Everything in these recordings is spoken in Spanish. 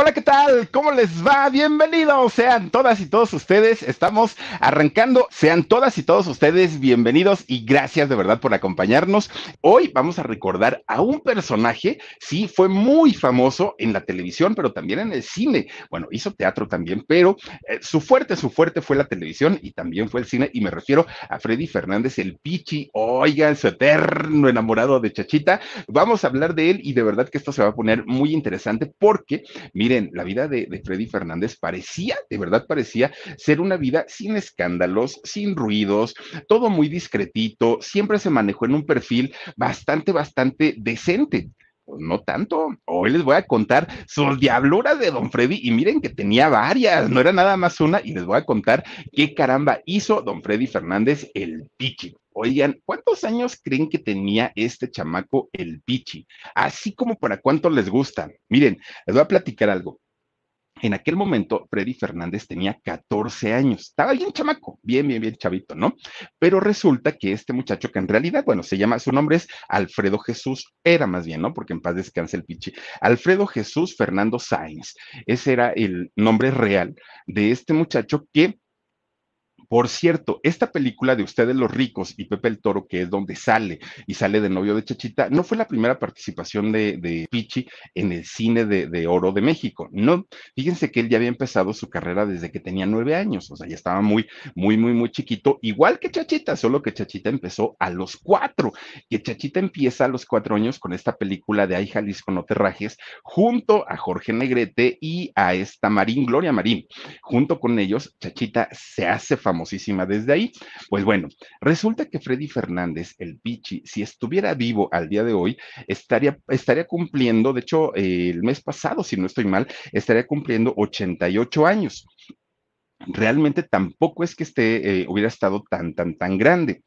Hola, ¿qué tal? ¿Cómo les va? Bienvenidos sean todas y todos ustedes. Estamos arrancando. Sean todas y todos ustedes bienvenidos y gracias de verdad por acompañarnos. Hoy vamos a recordar a un personaje, sí, fue muy famoso en la televisión, pero también en el cine. Bueno, hizo teatro también, pero eh, su fuerte, su fuerte fue la televisión y también fue el cine. Y me refiero a Freddy Fernández, el Pichi. Oigan, su eterno enamorado de Chachita. Vamos a hablar de él y de verdad que esto se va a poner muy interesante porque, miren, la vida de, Freddy Fernández parecía, de verdad parecía ser una vida sin escándalos, sin ruidos, todo muy discretito, siempre se manejó en un perfil bastante, bastante decente. Pues no tanto. Hoy les voy a contar sus diabluras de Don Freddy y miren que tenía varias, no era nada más una y les voy a contar qué caramba hizo Don Freddy Fernández el Pichi. Oigan, ¿cuántos años creen que tenía este chamaco el Pichi? Así como para cuánto les gusta. Miren, les voy a platicar algo. En aquel momento, Freddy Fernández tenía 14 años. Estaba bien chamaco, bien, bien, bien chavito, ¿no? Pero resulta que este muchacho, que en realidad, bueno, se llama, su nombre es Alfredo Jesús, era más bien, ¿no? Porque en paz descanse el pichi. Alfredo Jesús Fernando Sáenz. Ese era el nombre real de este muchacho que por cierto, esta película de Ustedes los ricos y Pepe el Toro, que es donde sale y sale de novio de Chachita, no fue la primera participación de, Pichi en el cine de, de, oro de México. No, fíjense que él ya había empezado su carrera desde que tenía nueve años, o sea, ya estaba muy, muy, muy, muy chiquito, igual que Chachita, solo que Chachita empezó a los cuatro, que Chachita empieza a los cuatro años con esta película de Ay Jalisco no te rajes, junto a Jorge Negrete y a esta Marín, Gloria Marín. Junto con ellos, Chachita se hace famosa famosísima desde ahí. Pues bueno, resulta que Freddy Fernández, el Pichi, si estuviera vivo al día de hoy, estaría, estaría cumpliendo, de hecho, el mes pasado, si no estoy mal, estaría cumpliendo 88 años realmente tampoco es que esté, eh, hubiera estado tan, tan, tan grande.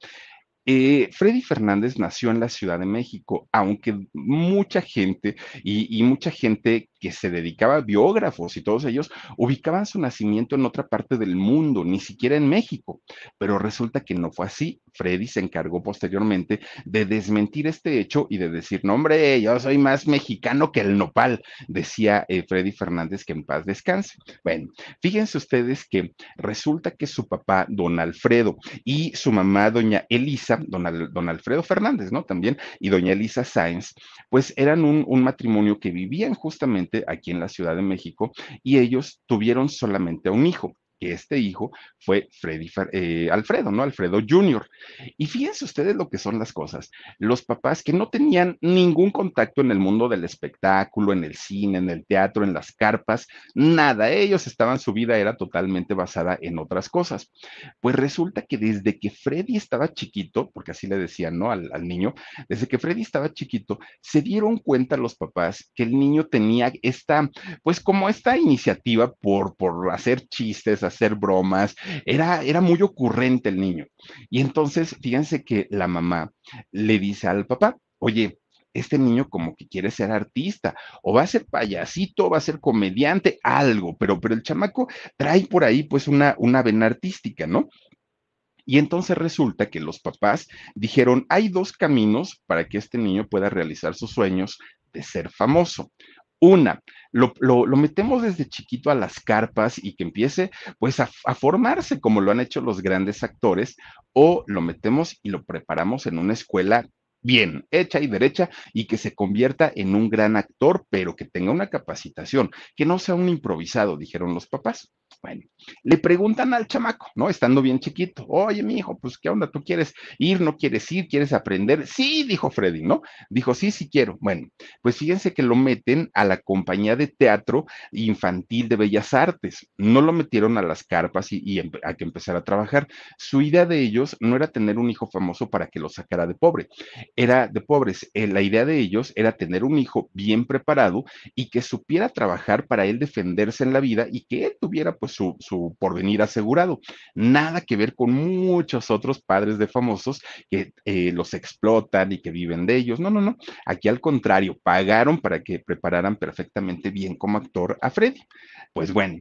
Eh, Freddy Fernández nació en la Ciudad de México, aunque mucha gente y, y, mucha gente que se dedicaba a biógrafos y todos ellos ubicaban su nacimiento en otra parte del mundo, ni siquiera en México. Pero resulta que no fue así. Freddy se encargó posteriormente de desmentir este hecho y de decir, no hombre, yo soy más mexicano que el nopal, decía eh, Freddy Fernández que en paz descanse. Bueno, fíjense ustedes que resulta que su papá, don Alfredo, y su mamá, doña Elisa, don, don Alfredo Fernández, ¿no? También, y doña Elisa Sáenz, pues eran un, un matrimonio que vivían justamente aquí en la Ciudad de México y ellos tuvieron solamente un hijo que este hijo fue Freddy, eh, Alfredo, ¿no? Alfredo Jr. Y fíjense ustedes lo que son las cosas. Los papás que no tenían ningún contacto en el mundo del espectáculo, en el cine, en el teatro, en las carpas, nada. Ellos estaban, su vida era totalmente basada en otras cosas. Pues resulta que desde que Freddy estaba chiquito, porque así le decían, ¿no? Al, al niño, desde que Freddy estaba chiquito, se dieron cuenta los papás que el niño tenía esta, pues como esta iniciativa por, por hacer chistes, hacer bromas, era, era muy ocurrente el niño. Y entonces, fíjense que la mamá le dice al papá, oye, este niño como que quiere ser artista, o va a ser payasito, va a ser comediante, algo, pero, pero el chamaco trae por ahí pues una, una vena artística, ¿no? Y entonces resulta que los papás dijeron, hay dos caminos para que este niño pueda realizar sus sueños de ser famoso. Una, lo, lo, metemos desde chiquito a las carpas y que empiece pues a, a, formarse como lo han hecho los grandes actores, o lo metemos y lo preparamos en una escuela bien, hecha y derecha, y que se convierta en un gran actor, pero que tenga una capacitación, que no sea un improvisado, dijeron los papás. Bueno, le preguntan al chamaco, ¿no? Estando bien chiquito, oye, mi hijo, pues, ¿qué onda? ¿Tú quieres ir? ¿No quieres ir? ¿Quieres aprender? Sí, dijo Freddy, ¿no? Dijo, sí, sí quiero. Bueno, pues fíjense que lo meten a la compañía de teatro infantil de Bellas Artes. No lo metieron a las carpas y, a que empezara a trabajar. Su idea de ellos no era tener un hijo famoso para que lo sacara de pobre, era de pobres. Eh, la idea de ellos era tener un hijo bien preparado y que supiera trabajar para él defenderse en la vida y que él tuviera pues su, porvenir asegurado. Nada que ver con muchos otros padres de famosos que eh, los explotan y que viven de ellos. No, no, no. Aquí al contrario, pagaron para que prepararan perfectamente bien como actor a Freddy. Pues bueno,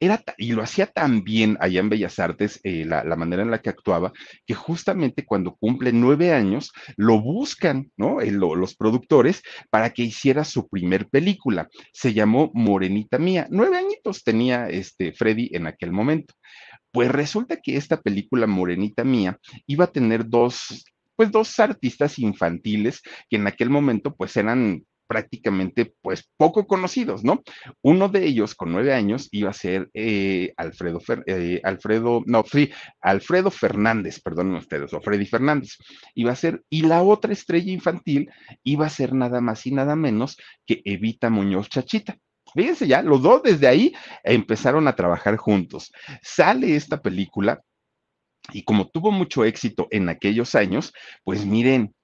era, y lo hacía tan bien allá en Bellas Artes, eh, la, manera en la que actuaba, que justamente cuando cumple nueve años, lo buscan, ¿no? Los productores para que hiciera su primer película. Se llamó Morenita Mía. Nueve añitos tenía este Freddy en aquel momento. Pues resulta que esta película Morenita Mía iba a tener dos, pues dos artistas infantiles que en aquel momento pues eran prácticamente pues poco conocidos, ¿no? Uno de ellos con nueve años iba a ser eh, Alfredo, eh, Alfredo, no, sí, Alfredo Fernández, perdonen ustedes, o Freddy Fernández, iba a ser, y la otra estrella infantil iba a ser nada más y nada menos que Evita Muñoz Chachita. Fíjense ya, los dos desde ahí empezaron a trabajar juntos. Sale esta película y como tuvo mucho éxito en aquellos años, pues miren,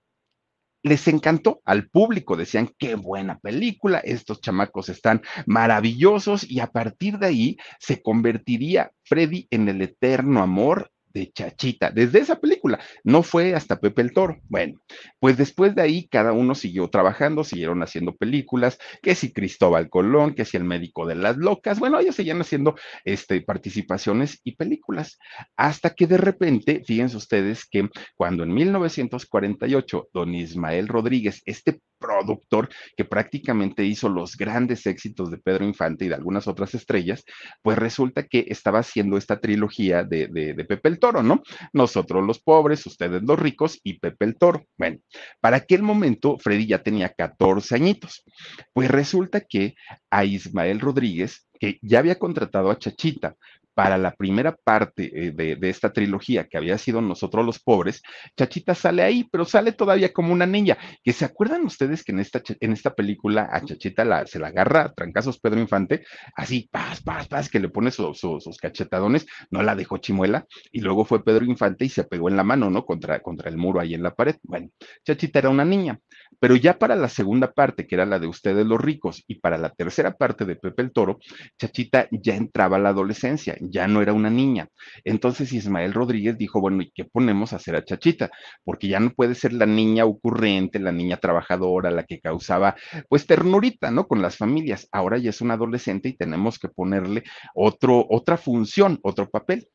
les encantó al público, decían, qué buena película, estos chamacos están maravillosos y a partir de ahí se convertiría Freddy en el eterno amor de Chachita, desde esa película. No fue hasta Pepe el Toro. Bueno, pues después de ahí cada uno siguió trabajando, siguieron haciendo películas, que si Cristóbal Colón, que si el médico de las locas, bueno, ellos seguían haciendo este, participaciones y películas, hasta que de repente, fíjense ustedes que cuando en 1948 don Ismael Rodríguez, este productor que prácticamente hizo los grandes éxitos de Pedro Infante y de algunas otras estrellas, pues resulta que estaba haciendo esta trilogía de, de, Pepe el Toro, ¿no? Nosotros los pobres, ustedes los ricos y Pepe el Toro. Bueno, para aquel momento Freddy ya tenía 14 añitos. Pues resulta que a Ismael Rodríguez que ya había contratado a Chachita para la primera parte eh, de, esta trilogía que había sido Nosotros los Pobres, Chachita sale ahí, pero sale todavía como una niña. Que se acuerdan ustedes que en esta, en esta película a Chachita la, se la agarra a trancazos Pedro Infante, así, paz, paz, paz, que le pone sus cachetadones, no la dejó chimuela, y luego fue Pedro Infante y se pegó en la mano, ¿no? Contra, contra el muro ahí en la pared. Bueno, Chachita era una niña, pero ya para la segunda parte, que era la de Ustedes los ricos, y para la tercera parte de Pepe el Toro, Chachita ya entraba a la adolescencia, ya no era una niña. Entonces Ismael Rodríguez dijo, bueno, ¿y qué ponemos a hacer a Chachita? Porque ya no puede ser la niña ocurrente, la niña trabajadora, la que causaba pues ternurita, ¿no? Con las familias. Ahora ya es una adolescente y tenemos que ponerle otro, otra función, otro papel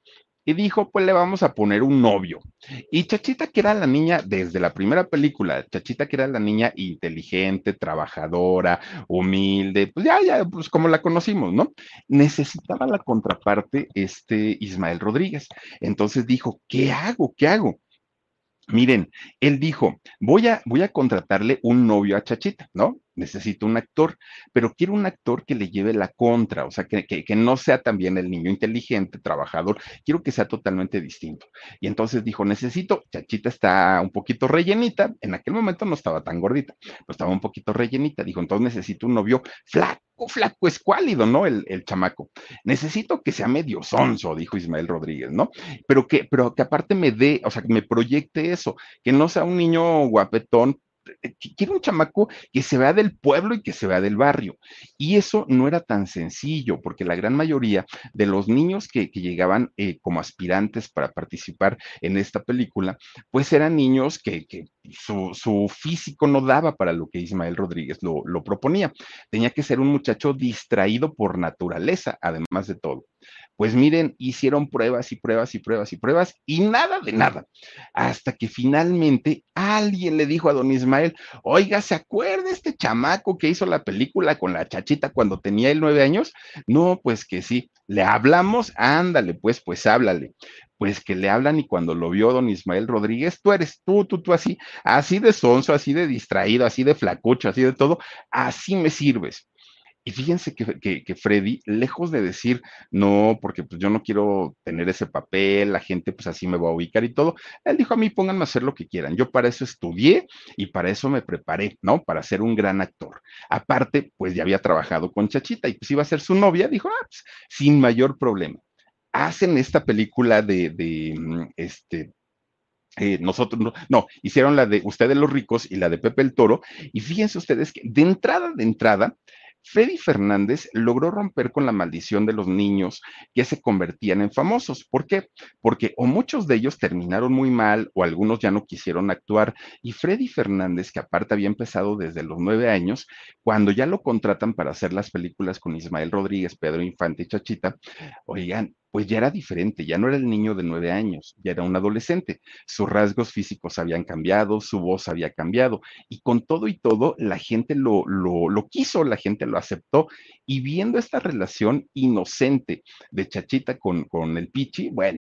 y dijo, pues le vamos a poner un novio. Y Chachita, que era la niña desde la primera película, Chachita, que era la niña inteligente, trabajadora, humilde, pues ya, ya, pues como la conocimos, ¿no? Necesitaba la contraparte este Ismael Rodríguez. Entonces dijo, ¿qué hago? ¿Qué hago? Miren, él dijo, voy a, voy a contratarle un novio a Chachita, ¿no? Necesito un actor, pero quiero un actor que le lleve la contra, o sea, que, que, no sea también el niño inteligente, trabajador, quiero que sea totalmente distinto. Y entonces dijo, necesito, Chachita está un poquito rellenita, en aquel momento no estaba tan gordita, pero estaba un poquito rellenita, dijo, entonces necesito un novio flaco, flaco, escuálido, ¿no? El, el chamaco. Necesito que sea medio sonso, dijo Ismael Rodríguez, ¿no? Pero que, pero que aparte me dé, o sea, que me proyecte eso, que no sea un niño guapetón, quiero un chamaco que se vea del pueblo y que se vea del barrio. Y eso no era tan sencillo, porque la gran mayoría de los niños que, llegaban eh, como aspirantes para participar en esta película, pues eran niños que, su, físico no daba para lo que Ismael Rodríguez lo, proponía. Tenía que ser un muchacho distraído por naturaleza, además de todo. Pues miren, hicieron pruebas y pruebas y pruebas y pruebas y nada de nada. Hasta que finalmente alguien le dijo a don Ismael, oiga, ¿se acuerda este chamaco que hizo la película con la chachita cuando tenía él nueve años? No, pues que sí. Le hablamos, ándale, pues, pues háblale pues que le hablan y cuando lo vio don Ismael Rodríguez, tú eres tú, tú, tú así, así de sonso, así de distraído, así de flacucho, así de todo, así me sirves. Y fíjense que, Freddy, lejos de decir, no, porque pues yo no quiero tener ese papel, la gente pues así me va a ubicar y todo, él dijo a mí, pónganme a hacer lo que quieran. Yo para eso estudié y para eso me preparé, ¿no? Para ser un gran actor. Aparte, pues ya había trabajado con Chachita y pues iba a ser su novia, dijo, ah, pues sin mayor problema. Hacen esta película de, de mm, este, eh, nosotros no, no, hicieron la de Ustedes los ricos y la de Pepe el Toro. Y fíjense ustedes que de entrada, de entrada, Freddy Fernández logró romper con la maldición de los niños que se convertían en famosos. ¿Por qué? Porque o muchos de ellos terminaron muy mal o algunos ya no quisieron actuar. Y Freddy Fernández, que aparte había empezado desde los nueve años, cuando ya lo contratan para hacer las películas con Ismael Rodríguez, Pedro Infante y Chachita, oigan, pues ya era diferente, ya no era el niño de nueve años, ya era un adolescente. Sus rasgos físicos habían cambiado, su voz había cambiado, y con todo y todo, la gente lo, lo, lo quiso, la gente lo aceptó, y viendo esta relación inocente de Chachita con, con el Pichi, bueno.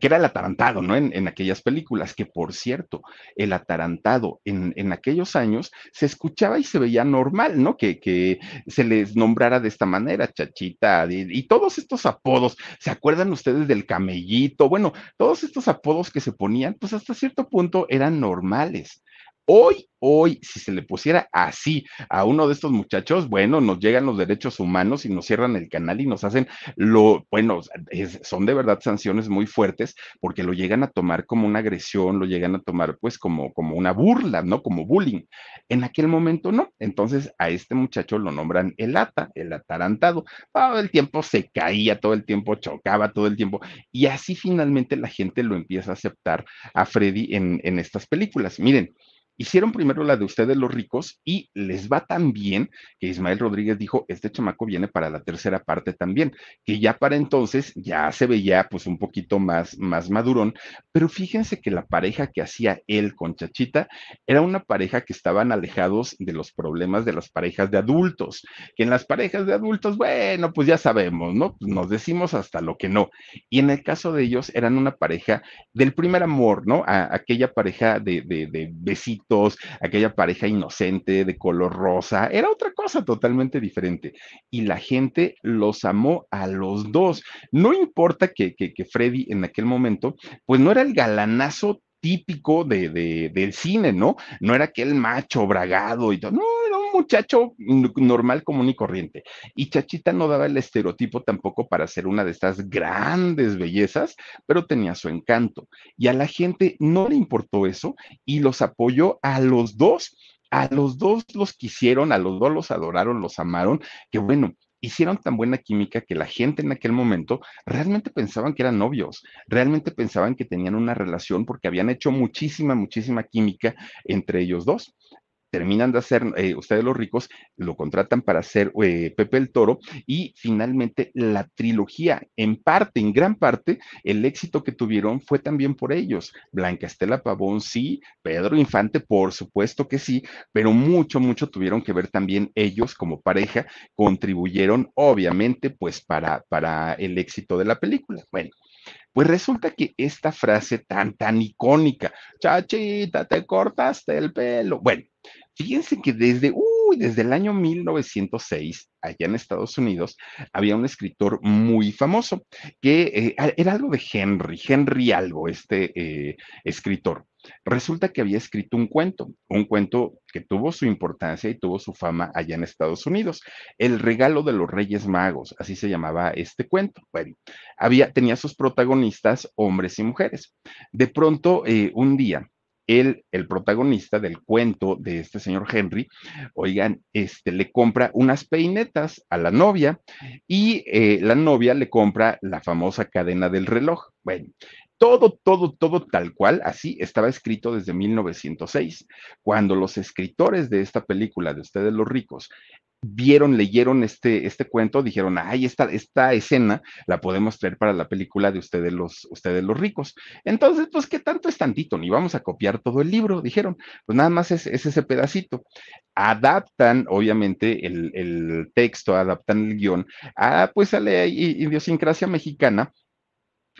que era el atarantado, ¿no? En, aquellas películas, que por cierto, el atarantado en, aquellos años se escuchaba y se veía normal, ¿no? Que, que se les nombrara de esta manera, chachita, y, y, todos estos apodos, ¿se acuerdan ustedes del camellito? Bueno, todos estos apodos que se ponían, pues hasta cierto punto eran normales. Hoy, hoy, si se le pusiera así a uno de estos muchachos, bueno, nos llegan los derechos humanos y nos cierran el canal y nos hacen lo, bueno, son de verdad sanciones muy fuertes porque lo llegan a tomar como una agresión, lo llegan a tomar pues como, como una burla, ¿no? Como bullying. En aquel momento no. Entonces a este muchacho lo nombran el ata, el atarantado. Todo el tiempo se caía, todo el tiempo chocaba, todo el tiempo. Y así finalmente la gente lo empieza a aceptar a Freddy en estas películas. Miren, Hicieron primero la de ustedes los ricos y les va tan bien que Ismael Rodríguez dijo, este chamaco viene para la tercera parte también, que ya para entonces ya se veía pues un poquito más, más madurón, pero fíjense que la pareja que hacía él con Chachita era una pareja que estaban alejados de los problemas de las parejas de adultos, que en las parejas de adultos, bueno, pues ya sabemos, ¿no? Pues nos decimos hasta lo que no. Y en el caso de ellos eran una pareja del primer amor, ¿no? A, aquella pareja de, de, de besitos aquella pareja inocente de color rosa, era otra cosa totalmente diferente. Y la gente los amó a los dos. No importa que, que, que Freddy en aquel momento, pues no era el galanazo típico de, de, del cine, ¿no? No era aquel macho bragado y todo, no, era un muchacho normal, común y corriente. Y Chachita no daba el estereotipo tampoco para ser una de estas grandes bellezas, pero tenía su encanto. Y a la gente no le importó eso y los apoyó a los dos. A los dos los quisieron, a los dos los adoraron, los amaron, que bueno, hicieron tan buena química que la gente en aquel momento realmente pensaban que eran novios, realmente pensaban que tenían una relación porque habían hecho muchísima, muchísima química entre ellos dos terminan de hacer, eh, ustedes los ricos lo contratan para hacer eh, Pepe el Toro y finalmente la trilogía, en parte, en gran parte, el éxito que tuvieron fue también por ellos. Blanca Estela Pavón, sí, Pedro Infante, por supuesto que sí, pero mucho, mucho tuvieron que ver también ellos como pareja, contribuyeron obviamente pues para, para el éxito de la película. Bueno. Pues resulta que esta frase tan, tan icónica, chachita, te cortaste el pelo. Bueno, Fíjense que desde, desde el año 1906, allá en Estados Unidos, había un escritor muy famoso que eh, era algo de Henry, Henry algo, este eh, escritor. resulta que había escrito un cuento, un cuento que tuvo su importancia y tuvo su fama allá en Estados Unidos. El regalo de los Reyes Magos, así se llamaba este cuento. Bueno, había, tenía sus protagonistas, hombres y mujeres. De pronto, eh, un día, él, el protagonista del cuento de este señor Henry, oigan, este, le compra unas peinetas a la novia y eh, la novia le compra la famosa cadena del reloj. Bueno, todo, todo, todo tal cual, así estaba escrito desde 1906, cuando los escritores de esta película de Ustedes los ricos vieron, leyeron este, este cuento, dijeron, ay, esta, esta escena la podemos traer para la película de ustedes los, ustedes los ricos. Entonces, pues, ¿qué tanto es tantito? Ni vamos a copiar todo el libro, dijeron, pues nada más es, ese pedacito. Adaptan, obviamente, el, el, texto, adaptan el guion a, pues, a la idiosincrasia mexicana,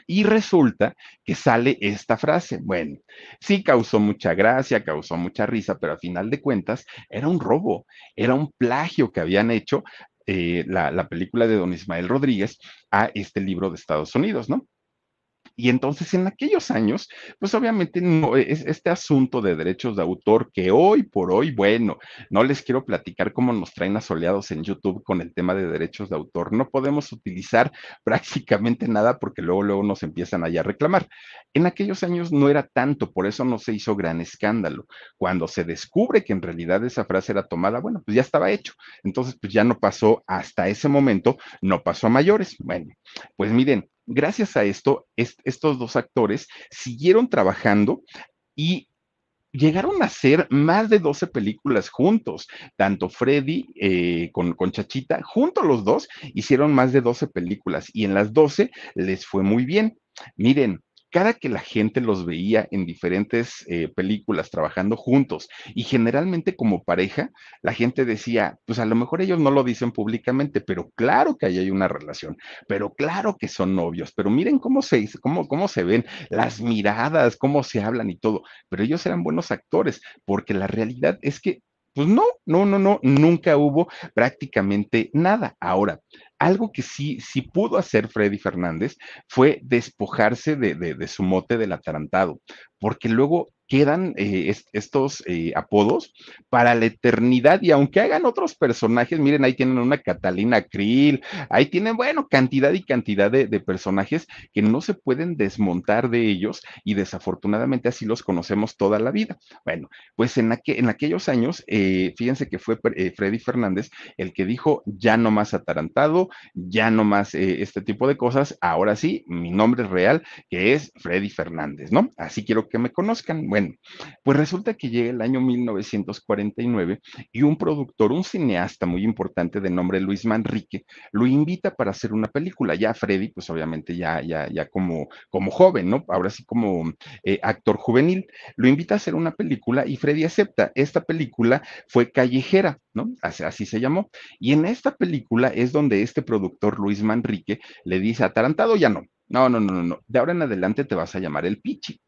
y resulta que sale esta frase. Bueno, sí causó mucha gracia, causó mucha risa, pero a final de cuentas era un robo, era un plagio que habían hecho eh, la, la película de don Ismael Rodríguez a este libro de Estados Unidos, ¿no? Y entonces en aquellos años, pues obviamente no, es este asunto de derechos de autor que hoy por hoy, bueno, no les quiero platicar cómo nos traen asoleados en YouTube con el tema de derechos de autor. No podemos utilizar prácticamente nada porque luego, luego nos empiezan allá a reclamar. En aquellos años no era tanto, por eso no se hizo gran escándalo. Cuando se descubre que en realidad esa frase era tomada, bueno, pues ya estaba hecho. Entonces, pues ya no pasó hasta ese momento, no pasó a mayores. Bueno, pues miren, gracias a esto, estos dos actores siguieron trabajando y llegaron a hacer más de 12 películas juntos, tanto Freddy eh, con, con, Chachita, juntos los dos, hicieron más de 12 películas y en las 12 les fue muy bien. Miren, cada que la gente los veía en diferentes eh, películas trabajando juntos y generalmente como pareja, la gente decía, pues a lo mejor ellos no lo dicen públicamente, pero claro que ahí hay una relación, pero claro que son novios, pero miren cómo se, cómo, cómo se ven las miradas, cómo se hablan y todo, pero ellos eran buenos actores, porque la realidad es que pues no, no, no, no, nunca hubo prácticamente nada. Ahora, algo que sí, sí pudo hacer Freddy Fernández fue despojarse de, de, de su mote del atarantado, porque luego quedan eh, estos eh, apodos para la eternidad y aunque hagan otros personajes, miren, ahí tienen una Catalina Krill, ahí tienen, bueno, cantidad y cantidad de, personajes que no se pueden desmontar de ellos y desafortunadamente así los conocemos toda la vida. Bueno, pues en, aqu en aquellos años, eh, fíjense que fue Freddy Fernández el que dijo, ya no más atarantado, ya no más este tipo de cosas, ahora sí, mi nombre es real, que es Freddy Fernández, ¿no? Así quiero que me conozcan. Bueno, pues resulta que llega el año 1949 y un productor, un cineasta muy importante de nombre Luis Manrique, lo invita para hacer una película. Ya Freddy, pues obviamente ya, ya, ya como, como joven, ¿no? Ahora sí como eh, actor juvenil, lo invita a hacer una película y Freddy acepta. Esta película fue Callejera, ¿no? Así, así se llamó. Y en esta película es donde este productor Luis Manrique le dice, atarantado ya no. No, no, no, no, de ahora en adelante te vas a llamar el Pichi.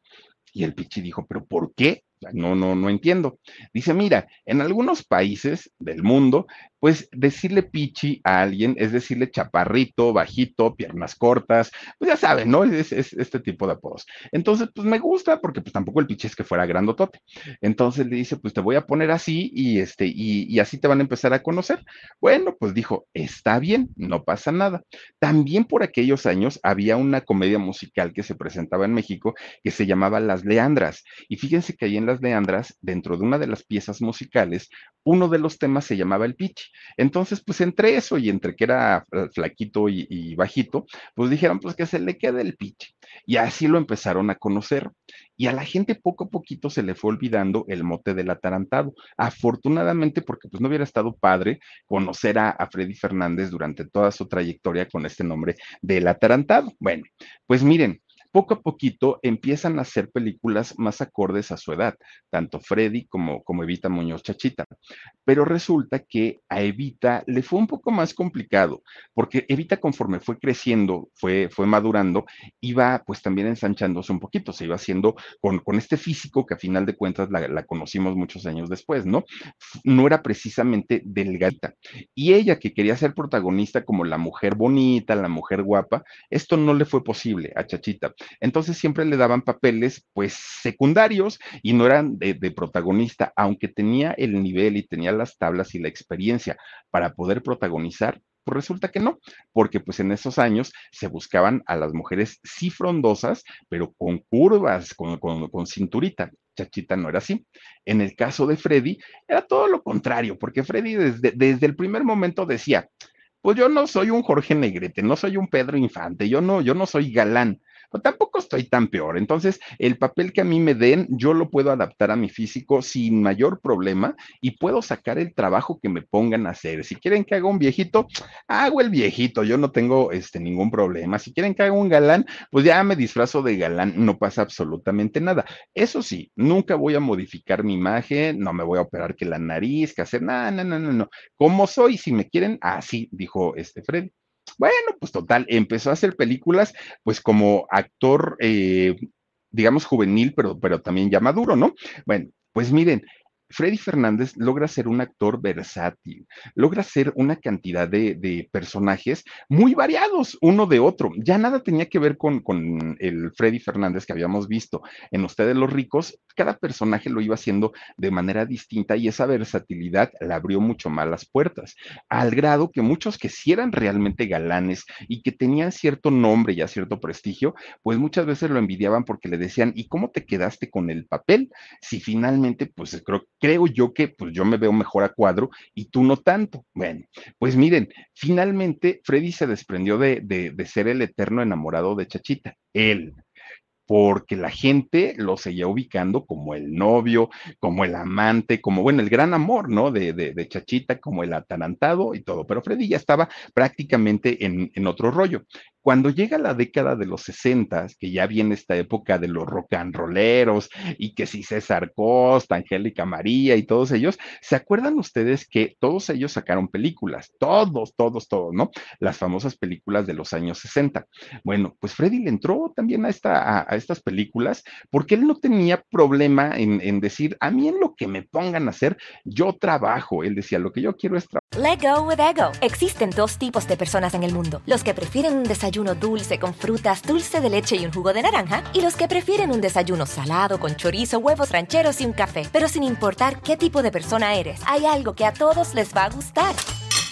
Y el Pichi dijo, ¿pero por qué? No, no, no entiendo. Dice, mira, en algunos países del mundo pues decirle pichi a alguien es decirle chaparrito, bajito, piernas cortas, pues ya saben, ¿no? Es, es, este tipo de apodos. Entonces, pues me gusta porque pues tampoco el pichi es que fuera grandotote. Entonces le dice, pues te voy a poner así y este, y, y así te van a empezar a conocer. Bueno, pues dijo, está bien, no pasa nada. También por aquellos años había una comedia musical que se presentaba en México que se llamaba Las Leandras. Y fíjense que ahí en Las Leandras, dentro de una de las piezas musicales, uno de los temas se llamaba el pichi. Entonces, pues entre eso y entre que era flaquito y, bajito, pues dijeron, pues que se le quede el piche. Y así lo empezaron a conocer. Y a la gente poco a poquito se le fue olvidando el mote del atarantado. Afortunadamente, porque pues no hubiera estado padre conocer a, a Freddy Fernández durante toda su trayectoria con este nombre del atarantado. Bueno, pues miren, poco a poquito empiezan a hacer películas más acordes a su edad, tanto Freddy como, como Evita Muñoz Chachita. Pero resulta que a Evita le fue un poco más complicado, porque Evita conforme fue creciendo, fue, fue madurando, iba pues también ensanchándose un poquito, se iba haciendo con, con este físico que a final de cuentas la, la conocimos muchos años después, ¿no? No era precisamente delgadita. Y ella que quería ser protagonista como la mujer bonita, la mujer guapa, esto no le fue posible a Chachita Entonces siempre le daban papeles, pues, secundarios y no eran de, protagonista, aunque tenía el nivel y tenía las tablas y la experiencia para poder protagonizar, pues resulta que no, porque pues en esos años se buscaban a las mujeres sí frondosas, pero con curvas, con, con, con, cinturita. Chachita no era así. En el caso de Freddy, era todo lo contrario, porque Freddy desde, desde el primer momento decía, pues yo no soy un Jorge Negrete, no soy un Pedro Infante, yo no, yo no soy galán, tampoco estoy tan peor. Entonces, el papel que a mí me den, yo lo puedo adaptar a mi físico sin mayor problema y puedo sacar el trabajo que me pongan a hacer. Si quieren que haga un viejito, hago el viejito, yo no tengo este, ningún problema. Si quieren que haga un galán, pues ya me disfrazo de galán, no pasa absolutamente nada. Eso sí, nunca voy a modificar mi imagen, no me voy a operar que la nariz, que hacer nada, no, no, no, no. Como soy, si me quieren, así, dijo este Freddy. Bueno, pues total, empezó a hacer películas, pues como actor, eh, digamos, juvenil, pero, pero también ya maduro, ¿no? Bueno, pues miren, Freddy Fernández logra ser un actor versátil, logra ser una cantidad de, personajes muy variados uno de otro. Ya nada tenía que ver con, el Freddy Fernández que habíamos visto en Ustedes los ricos. Cada personaje lo iba haciendo de manera distinta y esa versatilidad le abrió mucho más las puertas, al grado que muchos que sí eran realmente galanes y que tenían cierto nombre y cierto prestigio, pues muchas veces lo envidiaban porque le decían, ¿y cómo te quedaste con el papel? Si finalmente, pues creo que creo yo que pues yo me veo mejor a cuadro y tú no tanto. Bueno, pues miren, finalmente Freddy se desprendió de, de, de ser el eterno enamorado de Chachita. Él, porque la gente lo seguía ubicando como el novio, como el amante, como, bueno, el gran amor, ¿no? De, de, de Chachita, como el atarantado y todo, pero Freddy ya estaba prácticamente en, en, otro rollo. Cuando llega la década de los 60, que ya viene esta época de los rock and rolleros y que si César Costa, Angélica María y todos ellos, ¿se acuerdan ustedes que todos ellos sacaron películas? Todos, todos, todos, ¿no? Las famosas películas de los años 60. Bueno, pues Freddy le entró también a, esta, estas películas porque él no tenía problema en, decir, a mí en lo que me pongan a hacer, yo trabajo. Él decía, lo que yo quiero es trabajar. Let go with ego. Existen dos tipos de personas en el mundo: los que prefieren un desayuno dulce con frutas, dulce de leche y un jugo de naranja, y los que prefieren un desayuno salado con chorizo, huevos rancheros y un café. Pero sin importar qué tipo de persona eres, hay algo que a todos les va a gustar.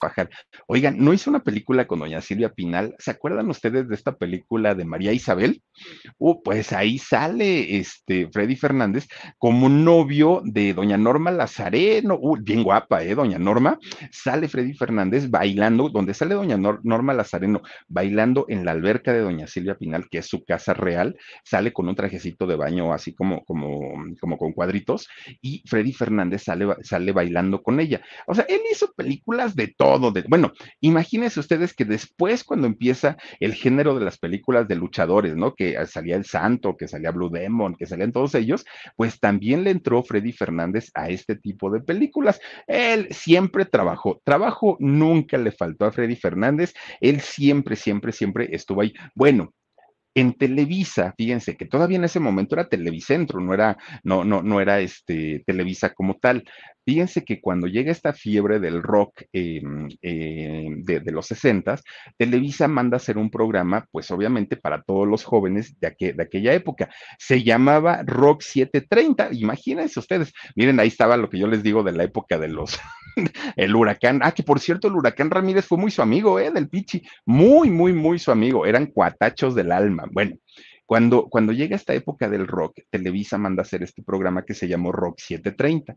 Bajar. Oigan, ¿no hizo una película con doña Silvia Pinal? ¿Se acuerdan ustedes de esta película de María Isabel? Uh, pues ahí sale este Freddy Fernández como novio de doña Norma Lazareno, uh, bien guapa, ¿eh? Doña Norma. Sale Freddy Fernández bailando, donde sale doña Nor Norma Lazareno bailando en la alberca de doña Silvia Pinal, que es su casa real, sale con un trajecito de baño así como, como, como con cuadritos, y Freddy Fernández sale, sale bailando con ella. O sea, él hizo películas de todo bueno, imagínense ustedes que después cuando empieza el género de las películas de luchadores, ¿no? Que salía El Santo, que salía Blue Demon, que salían todos ellos, pues también le entró Freddy Fernández a este tipo de películas. Él siempre trabajó, trabajo nunca le faltó a Freddy Fernández, él siempre, siempre, siempre estuvo ahí. Bueno, en Televisa, fíjense que todavía en ese momento era Televicentro, no era, no, no, no era este Televisa como tal. Fíjense que cuando llega esta fiebre del rock eh, eh, de, los 60, Televisa manda hacer un programa, pues obviamente para todos los jóvenes de, de aquella época. Se llamaba Rock 730. Imagínense ustedes. Miren, ahí estaba lo que yo les digo de la época de los, el huracán. Ah, que por cierto, el huracán Ramírez fue muy su amigo, ¿eh? Del Pichi. Muy, muy, muy su amigo. Eran cuatachos del alma. Bueno, cuando, cuando llega esta época del rock, Televisa manda hacer este programa que se llamó Rock 730.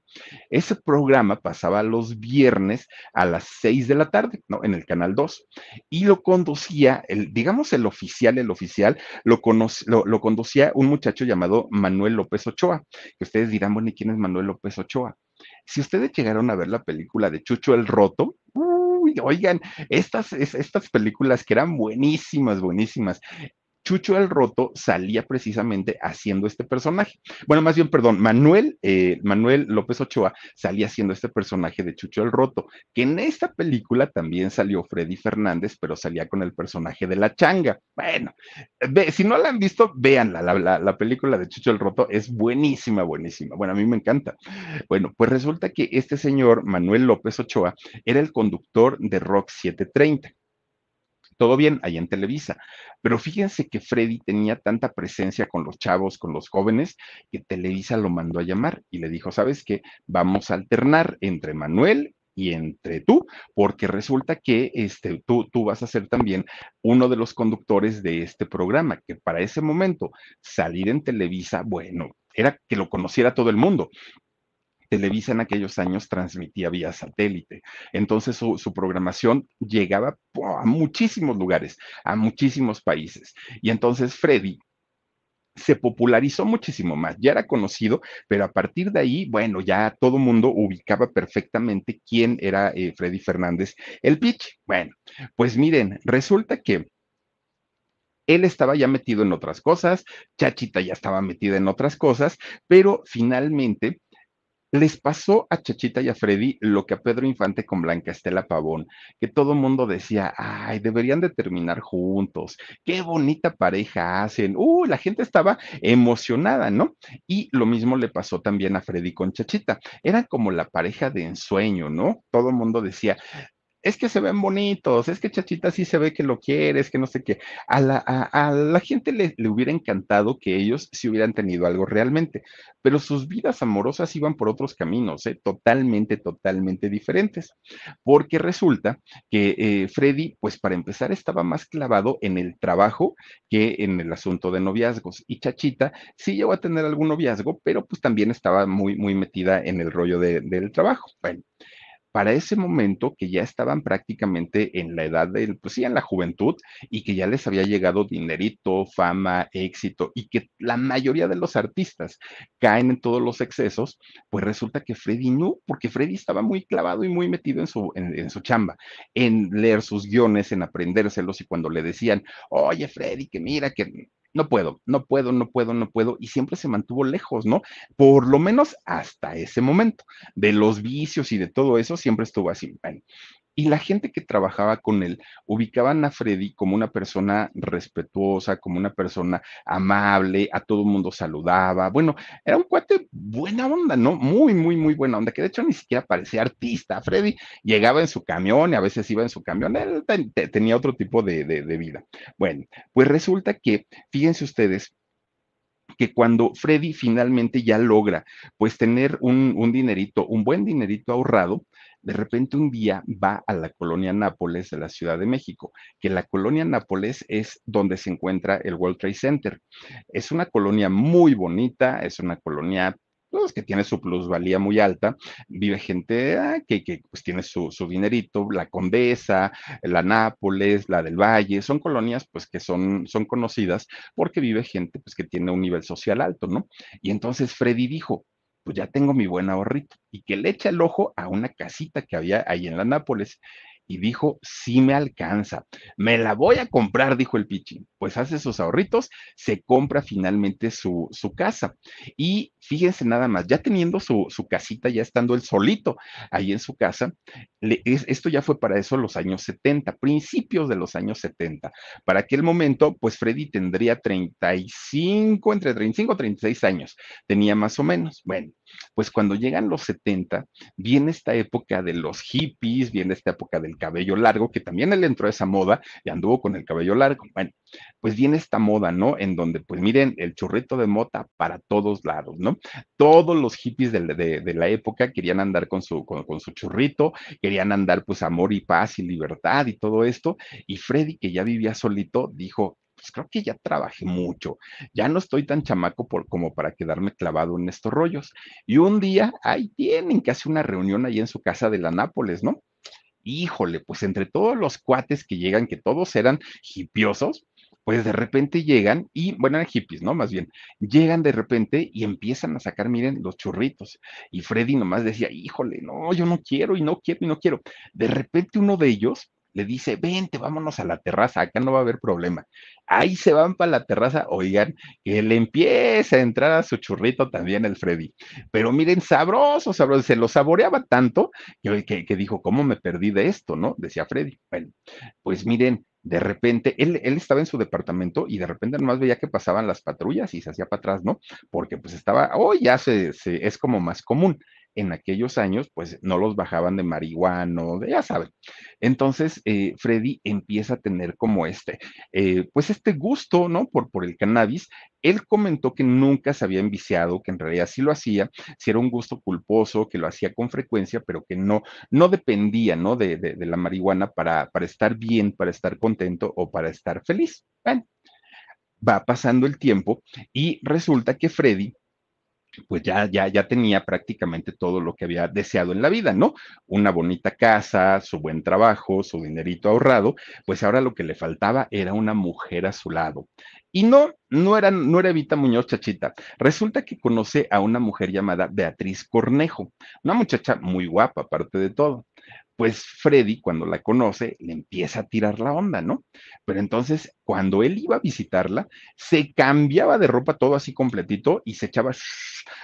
Ese programa pasaba los viernes a las 6 de la tarde, ¿no? En el Canal 2. Y lo conducía, el, digamos el oficial, el oficial, lo, lo, lo conducía un muchacho llamado Manuel López Ochoa. Que ustedes dirán, bueno, ¿y quién es Manuel López Ochoa? Si ustedes llegaron a ver la película de Chucho el Roto, uy, oigan, estas, estas películas que eran buenísimas, buenísimas. Chucho el Roto salía precisamente haciendo este personaje. Bueno, más bien, perdón, Manuel, eh, Manuel López Ochoa salía haciendo este personaje de Chucho el Roto, que en esta película también salió Freddy Fernández, pero salía con el personaje de la changa. Bueno, si no la han visto, véanla, la, la película de Chucho el Roto es buenísima, buenísima. Bueno, a mí me encanta. Bueno, pues resulta que este señor, Manuel López Ochoa, era el conductor de Rock 730 todo bien, ahí en Televisa. Pero fíjense que Freddy tenía tanta presencia con los chavos, con los jóvenes, que Televisa lo mandó a llamar y le dijo, ¿sabes qué? Vamos a alternar entre Manuel y entre tú, porque resulta que este, tú, tú vas a ser también uno de los conductores de este programa, que para ese momento salir en Televisa, bueno, era que lo conociera todo el mundo. Televisa en aquellos años transmitía vía satélite. Entonces su, programación llegaba a muchísimos lugares, a muchísimos países. Y entonces Freddy se popularizó muchísimo más, ya era conocido, pero a partir de ahí, bueno, ya todo mundo ubicaba perfectamente quién era eh, Freddy Fernández, el pitch. Bueno, pues miren, resulta que él estaba ya metido en otras cosas, Chachita ya estaba metida en otras cosas, pero finalmente les pasó a Chachita y a Freddy lo que a Pedro Infante con Blanca Estela Pavón, que todo mundo decía, ay, deberían de terminar juntos, qué bonita pareja hacen, uh, la gente estaba emocionada, ¿no? Y lo mismo le pasó también a Freddy con Chachita, eran como la pareja de ensueño, ¿no? Todo mundo decía, es que se ven bonitos, es que Chachita sí se ve que lo quiere, es que no sé qué. A la, gente le, hubiera encantado que ellos sí hubieran tenido algo realmente, pero sus vidas amorosas iban por otros caminos, ¿eh? totalmente, totalmente diferentes. Porque resulta que eh, Freddy, pues para empezar, estaba más clavado en el trabajo que en el asunto de noviazgos. Y Chachita sí llegó a tener algún noviazgo, pero pues también estaba muy, muy metida en el rollo de, del trabajo. Bueno para ese momento que ya estaban prácticamente en la edad del, pues sí, en la juventud y que ya les había llegado dinerito, fama, éxito y que la mayoría de los artistas caen en todos los excesos, pues resulta que Freddy no, porque Freddy estaba muy clavado y muy metido en su, en, su chamba, en leer sus guiones, en aprendérselos y cuando le decían, oye Freddy, que mira, que no puedo, no puedo, no puedo, no puedo, y siempre se mantuvo lejos, ¿no? Por lo menos hasta ese momento. De los vicios y de todo eso, siempre estuvo así. Y la gente que trabajaba con él ubicaban a Freddy como una persona respetuosa, como una persona amable, a todo mundo saludaba. Bueno, era un cuate buena onda, ¿no? Muy, muy, muy buena onda, que de hecho ni siquiera parecía artista. Freddy llegaba en su camión y a veces iba en su camión. Él tenía otro tipo de, de vida. Bueno, pues resulta que, fíjense ustedes, que cuando Freddy finalmente ya logra pues tener un, un, dinerito, un buen dinerito ahorrado, de repente un día va a la colonia Nápoles de la Ciudad de México, que la colonia Nápoles es donde se encuentra el World Trade Center. Es una colonia muy bonita, es una colonia pues, que tiene su plusvalía muy alta, vive gente ah, que, pues, tiene su, su, dinerito, la Condesa, la Nápoles, la del Valle, son colonias pues que son, son conocidas porque vive gente pues que tiene un nivel social alto, ¿no? Y entonces Freddy dijo, pues ya tengo mi buen ahorrito. Y que le echa el ojo a una casita que había ahí en la Nápoles y dijo, sí me alcanza, me la voy a comprar, dijo el Pichi. Pues hace sus ahorritos, se compra finalmente su, su casa. Y fíjense nada más, ya teniendo su, su, casita, ya estando él solito ahí en su casa, esto ya fue para eso los años 70, principios de los años 70. Para aquel momento, pues Freddy tendría 35, entre 35 y 36 años, tenía más o menos. Bueno, pues cuando llegan los 70, viene esta época de los hippies, viene esta época del cabello largo, que también él entró a esa moda y anduvo con el cabello largo. Bueno, pues viene esta moda, ¿no? En donde, pues miren, el churrito de mota para todos lados, ¿no? Todos los hippies de, la época querían andar con su, con, con su churrito, querían andar pues amor y paz y libertad y todo esto. Y Freddy, que ya vivía solito, dijo, pues creo que ya trabajé mucho, ya no estoy tan chamaco por, como para quedarme clavado en estos rollos. Y un día, ahí tienen que hacer una reunión ahí en su casa de la Nápoles, ¿no? Híjole, pues entre todos los cuates que llegan, que todos eran hipiosos, pues de repente llegan y, bueno, eran hippies, ¿no? Más bien, llegan de repente y empiezan a sacar, miren, los churritos. Y Freddy nomás decía, híjole, no, yo no quiero y no quiero y no quiero. De repente uno de ellos le dice, vente, vámonos a la terraza, acá no va a haber problema. Ahí se van para la terraza, oigan, que le empieza a entrar a su churrito también el Freddy. Pero miren, sabroso, sabroso, se lo saboreaba tanto que, que, dijo, ¿cómo me perdí de esto, no? Decía Freddy. Bueno, pues miren, de repente, él, él, estaba en su departamento y de repente nomás veía que pasaban las patrullas y se hacía para atrás, ¿no? Porque pues estaba, hoy ya se, es como más común en aquellos años, pues no los bajaban de marihuana, ya saben. Entonces, eh, Freddy empieza a tener como este, eh, pues este gusto, ¿no? Por, por el cannabis. Él comentó que nunca se había enviciado, que en realidad sí lo hacía, si era un gusto culposo, que lo hacía con frecuencia, pero que no, no dependía, ¿no? De, de, la marihuana para, para estar bien, para estar contento o para estar feliz. Bueno, va pasando el tiempo y resulta que Freddy pues ya, ya, ya tenía prácticamente todo lo que había deseado en la vida, ¿no? Una bonita casa, su buen trabajo, su dinerito ahorrado, pues ahora lo que le faltaba era una mujer a su lado. Y no, no era, no era Evita Muñoz Chachita. Resulta que conoce a una mujer llamada Beatriz Cornejo, una muchacha muy guapa, aparte de todo pues Freddy, cuando la conoce, le empieza a tirar la onda, ¿no? Pero entonces, cuando él iba a visitarla, se cambiaba de ropa todo así completito y se echaba,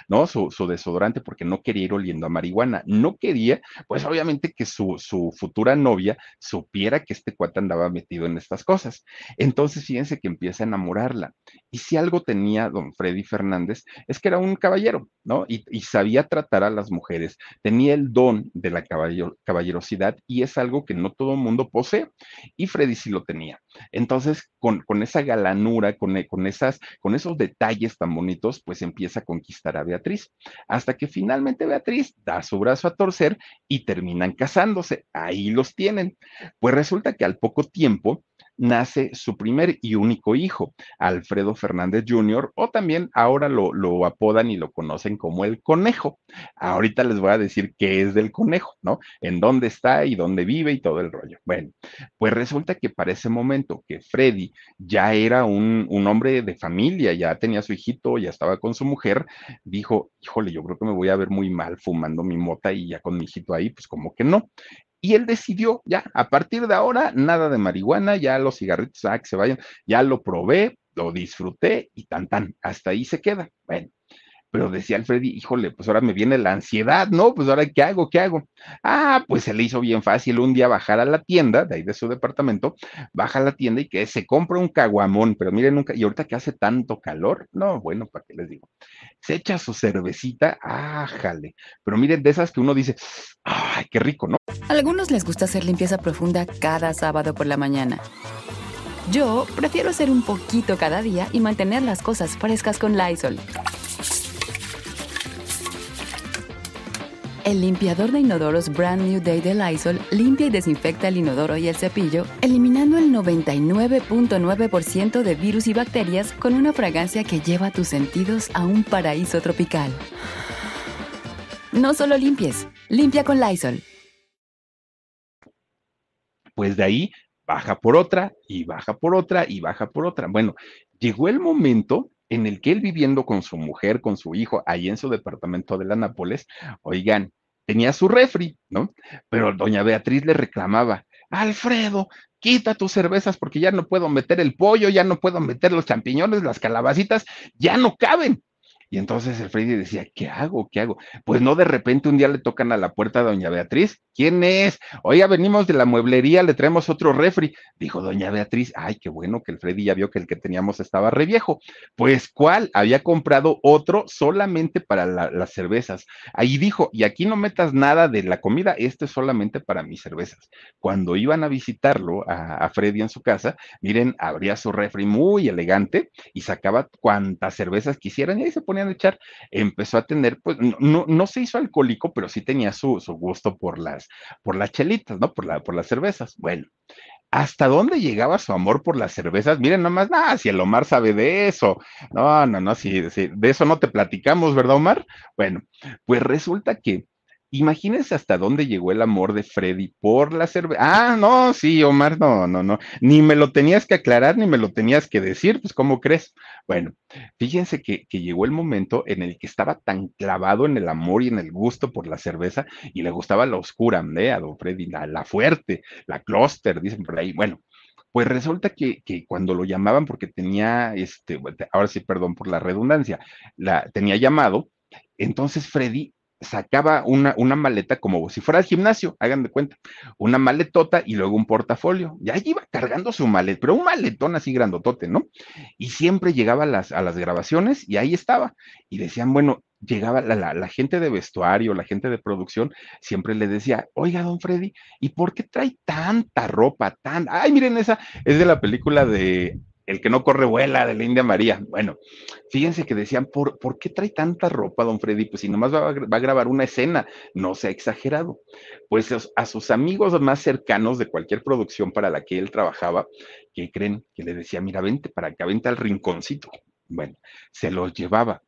¿no? Su, desodorante porque no quería ir oliendo a marihuana. No quería, pues obviamente que su, su futura novia supiera que este cuate andaba metido en estas cosas. Entonces, fíjense que empieza a enamorarla. Y si algo tenía don Freddy Fernández, es que era un caballero, ¿no? Y, sabía tratar a las mujeres. Tenía el don de la caballero, y es algo que no todo el mundo posee. Y Freddy sí lo tenía. Entonces, con, con esa galanura, con, con, esas, con esos detalles tan bonitos, pues empieza a conquistar a Beatriz. Hasta que finalmente Beatriz da su brazo a torcer y terminan casándose. Ahí los tienen. Pues resulta que al poco tiempo, nace su primer y único hijo, Alfredo Fernández Jr., o también ahora lo, lo, apodan y lo conocen como el conejo. Ahorita les voy a decir qué es del conejo, ¿no? En dónde está y dónde vive y todo el rollo. Bueno, pues resulta que para ese momento que Freddy ya era un, un hombre de familia, ya tenía su hijito, ya estaba con su mujer, dijo, híjole, yo creo que me voy a ver muy mal fumando mi mota y ya con mi hijito ahí, pues como que no. Y él decidió, ya, a partir de ahora, nada de marihuana, ya los cigarritos, ah, que se vayan, ya lo probé, lo disfruté y tan tan, hasta ahí se queda. Bueno, pero decía Alfredi, híjole, pues ahora me viene la ansiedad, ¿no? Pues ahora, ¿qué hago? ¿Qué hago? Ah, pues se le hizo bien fácil un día bajar a la tienda, de ahí de su departamento, baja a la tienda y que se compra un caguamón, pero miren, nunca, y ahorita que hace tanto calor, no, bueno, ¿para qué les digo? Se echa su cervecita, ájale, pero miren, de esas que uno dice, ay, qué rico, ¿no? algunos les gusta hacer limpieza profunda cada sábado por la mañana. Yo prefiero hacer un poquito cada día y mantener las cosas frescas con Lysol. El limpiador de inodoros Brand New Day de Lysol limpia y desinfecta el inodoro y el cepillo, eliminando el 99.9% de virus y bacterias con una fragancia que lleva tus sentidos a un paraíso tropical. No solo limpies, limpia con Lysol. Pues de ahí baja por otra y baja por otra y baja por otra. Bueno, llegó el momento en el que él viviendo con su mujer, con su hijo, ahí en su departamento de la Nápoles, oigan, tenía su refri, ¿no? Pero doña Beatriz le reclamaba, Alfredo, quita tus cervezas porque ya no puedo meter el pollo, ya no puedo meter los champiñones, las calabacitas, ya no caben. Y entonces el Freddy decía, ¿qué hago? ¿Qué hago? Pues no de repente un día le tocan a la puerta a doña Beatriz. ¿Quién es? Oiga, venimos de la mueblería, le traemos otro refri. Dijo doña Beatriz, ay, qué bueno que el Freddy ya vio que el que teníamos estaba re viejo. Pues, ¿cuál? Había comprado otro solamente para las cervezas. Ahí dijo, y aquí no metas nada de la comida, este es solamente para mis cervezas. Cuando iban a visitarlo a, Freddy en su casa, miren, abría su refri muy elegante y sacaba cuantas cervezas quisieran y ahí se ponía a echar, empezó a tener, pues, no, no, se hizo alcohólico, pero sí tenía su, su, gusto por las, por las chelitas, ¿no? Por, la, por las cervezas. Bueno, ¿hasta dónde llegaba su amor por las cervezas? Miren, nomás, nada, si el Omar sabe de eso. No, no, no, si, si, de eso no te platicamos, ¿verdad, Omar? Bueno, pues resulta que Imagínense hasta dónde llegó el amor de Freddy por la cerveza. Ah, no, sí, Omar, no, no, no. Ni me lo tenías que aclarar, ni me lo tenías que decir, pues, ¿cómo crees? Bueno, fíjense que, que llegó el momento en el que estaba tan clavado en el amor y en el gusto por la cerveza y le gustaba la oscura, ¿eh? A don Freddy, la, la fuerte, la cluster, dicen por ahí. Bueno, pues resulta que, que, cuando lo llamaban, porque tenía, este, ahora sí, perdón por la redundancia, la, tenía llamado, entonces Freddy sacaba una, una maleta como si fuera al gimnasio, hagan de cuenta, una maletota y luego un portafolio. Y ahí iba cargando su malet, pero un maletón así grandotote, ¿no? Y siempre llegaba a las, a las grabaciones y ahí estaba. Y decían, bueno, llegaba la, la, la, gente de vestuario, la gente de producción, siempre le decía, oiga, don Freddy, ¿y por qué trae tanta ropa? Tan... Ay, miren, esa es de la película de el que no corre vuela de la India María. Bueno, fíjense que decían, ¿por, ¿por qué trae tanta ropa, don Freddy? Pues si nomás va a, va a grabar una escena, no se ha exagerado. Pues a sus amigos más cercanos de cualquier producción para la que él trabajaba, que creen que le decía, mira, vente para acá, vente al rinconcito. Bueno, se los llevaba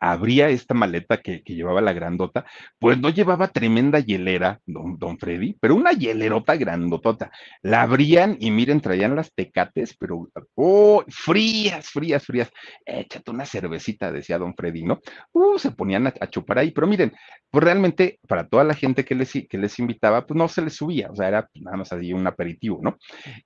abría esta maleta que, que, llevaba la grandota, pues no llevaba tremenda hielera, don, don Freddy, pero una hielerota grandotota. La abrían y miren, traían las tecates, pero oh, frías, frías, frías. Échate una cervecita, decía don Freddy, ¿no? Uh, se ponían a, chupar ahí, pero miren, pues realmente para toda la gente que les, que les invitaba, pues no se les subía, o sea, era nada más así un aperitivo, ¿no?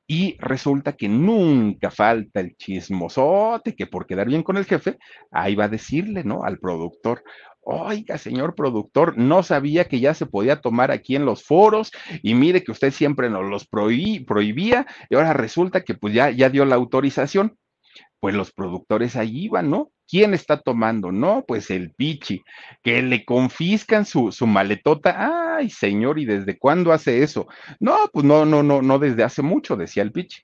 Y resulta que nunca falta el chismosote que por quedar bien con el jefe, ahí va a decirle, ¿no? Al productor. Oiga, señor productor, no sabía que ya se podía tomar aquí en los foros y mire que usted siempre nos los prohibí, prohibía y ahora resulta que pues ya, ya dio la autorización. Pues los productores ahí iban, ¿no? ¿Quién está tomando? No, pues el pichi, que le confiscan su, su maletota. Ay, señor, ¿y desde cuándo hace eso? No, pues no, no, no, no desde hace mucho, decía el pichi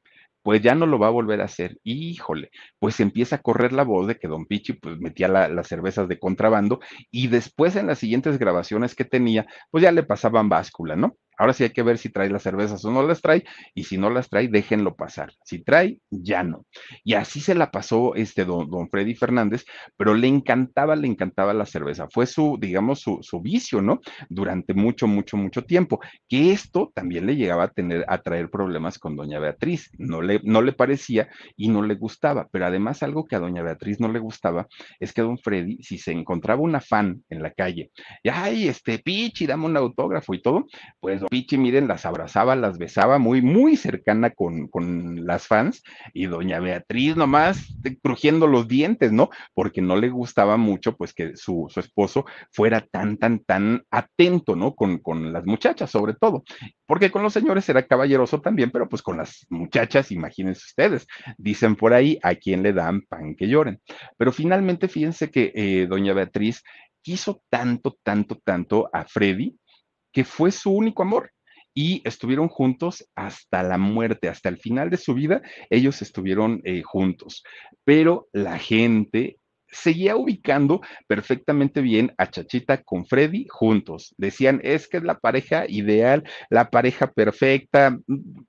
pues ya no lo va a volver a hacer. Híjole, pues empieza a correr la voz de que Don Pichi pues metía la, las cervezas de contrabando y después en las siguientes grabaciones que tenía, pues ya le pasaban báscula, ¿no? Ahora sí hay que ver si trae las cervezas o no las trae, y si no las trae, déjenlo pasar. Si trae, ya no. Y así se la pasó este don, Freddy Fernández, pero le encantaba, le encantaba la cerveza. Fue su, digamos, su, su, vicio, ¿no? Durante mucho, mucho, mucho tiempo. Que esto también le llegaba a tener, a traer problemas con doña Beatriz. No le, no le parecía y no le gustaba. Pero además, algo que a doña Beatriz no le gustaba es que don Freddy, si se encontraba una fan en la calle, y ay, este pichi, dame un autógrafo y todo, pues Pichi, miren, las abrazaba, las besaba muy, muy cercana con, con las fans y doña Beatriz nomás crujiendo los dientes, ¿no? Porque no le gustaba mucho, pues, que su, su esposo fuera tan, tan, tan atento, ¿no? Con, con las muchachas, sobre todo. Porque con los señores era caballeroso también, pero pues con las muchachas, imagínense ustedes, dicen por ahí a quién le dan pan que lloren. Pero finalmente, fíjense que eh, doña Beatriz quiso tanto, tanto, tanto a Freddy que fue su único amor y estuvieron juntos hasta la muerte, hasta el final de su vida, ellos estuvieron eh, juntos. Pero la gente seguía ubicando perfectamente bien a Chachita con Freddy juntos. Decían, es que es la pareja ideal, la pareja perfecta.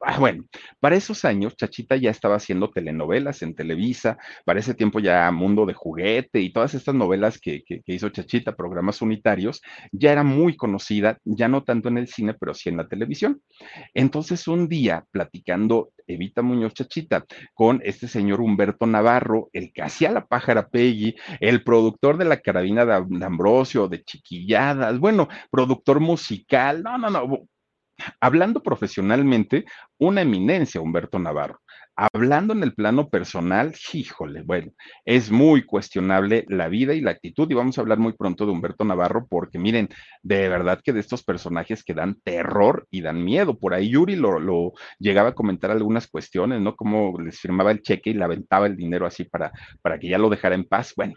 Ah, bueno, para esos años, Chachita ya estaba haciendo telenovelas en Televisa, para ese tiempo ya Mundo de Juguete y todas estas novelas que, que hizo Chachita, programas unitarios, ya era muy conocida, ya no tanto en el cine, pero sí en la televisión. Entonces, un día, platicando Evita Muñoz Chachita con este señor Humberto Navarro, el que hacía la pájara Peggy, el productor de la carabina de Ambrosio, de Chiquilladas, bueno, productor musical, no, no, no, hablando profesionalmente, una eminencia, Humberto Navarro. Hablando en el plano personal, híjole, bueno, es muy cuestionable la vida y la actitud y vamos a hablar muy pronto de Humberto Navarro porque miren, de verdad que de estos personajes que dan terror y dan miedo. Por ahí Yuri lo, llegaba a comentar algunas cuestiones, ¿no? Como les firmaba el cheque y le aventaba el dinero así para, para que ya lo dejara en paz. Bueno,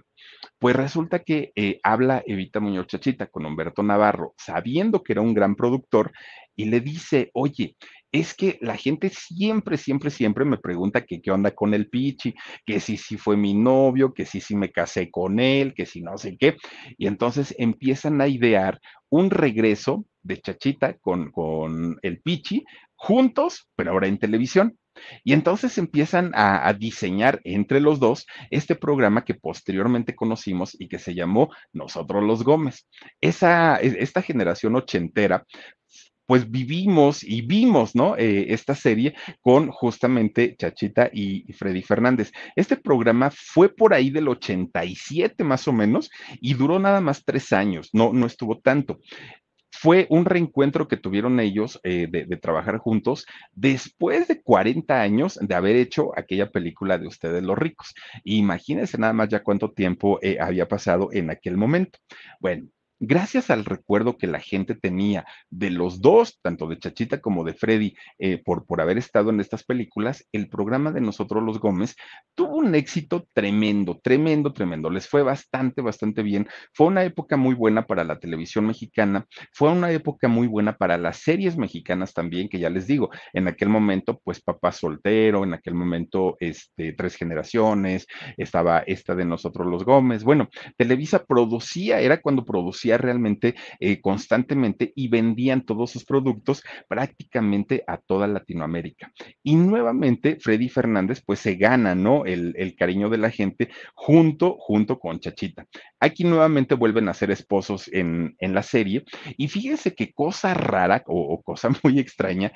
pues resulta que eh, habla Evita Muñoz Chachita con Humberto Navarro, sabiendo que era un gran productor, y le dice, oye, es que la gente siempre, siempre, siempre me pregunta que qué onda con el Pichi, que si sí si fue mi novio, que si sí si me casé con él, que si no sé qué. Y entonces empiezan a idear un regreso de Chachita con, con el Pichi juntos, pero ahora en televisión. Y entonces empiezan a, a, diseñar entre los dos este programa que posteriormente conocimos y que se llamó Nosotros los Gómez. Esa, esta generación ochentera pues vivimos y vimos, ¿no? Eh, esta serie con justamente Chachita y, Freddy Fernández. Este programa fue por ahí del 87 más o menos y duró nada más tres años, no, no estuvo tanto fue un reencuentro que tuvieron ellos eh, de, trabajar juntos después de 40 años de haber hecho aquella película de Ustedes los ricos. Imagínense nada más ya cuánto tiempo eh, había pasado en aquel momento. Bueno, gracias al recuerdo que la gente tenía de los dos, tanto de Chachita como de Freddy, eh, por, por haber estado en estas películas, el programa de Nosotros los Gómez tuvo un éxito tremendo, tremendo, tremendo. Les fue bastante, bastante bien. Fue una época muy buena para la televisión mexicana, fue una época muy buena para las series mexicanas también, que ya les digo, en aquel momento, pues Papá Soltero, en aquel momento, este, Tres Generaciones, estaba esta de Nosotros los Gómez. Bueno, Televisa producía, era cuando producía realmente eh, constantemente y vendían todos sus productos prácticamente a toda Latinoamérica. Y nuevamente Freddy Fernández pues se gana, ¿no? El, cariño de la gente junto, junto con Chachita. Aquí nuevamente vuelven a ser esposos en, en la serie y fíjense qué cosa rara o, cosa muy extraña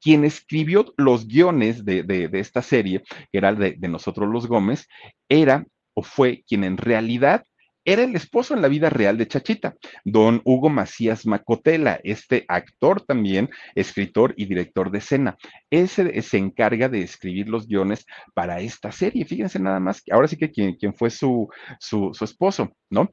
quien escribió los guiones de, de, esta serie, que era de nosotros los Gómez, era o fue quien en realidad era el esposo en la vida real de Chachita, don Hugo Macías Macotela, este actor también, escritor y director de escena. Ese se encarga de escribir los guiones para esta serie. Fíjense nada más, ahora sí que quien, fue su, su, su esposo, ¿no?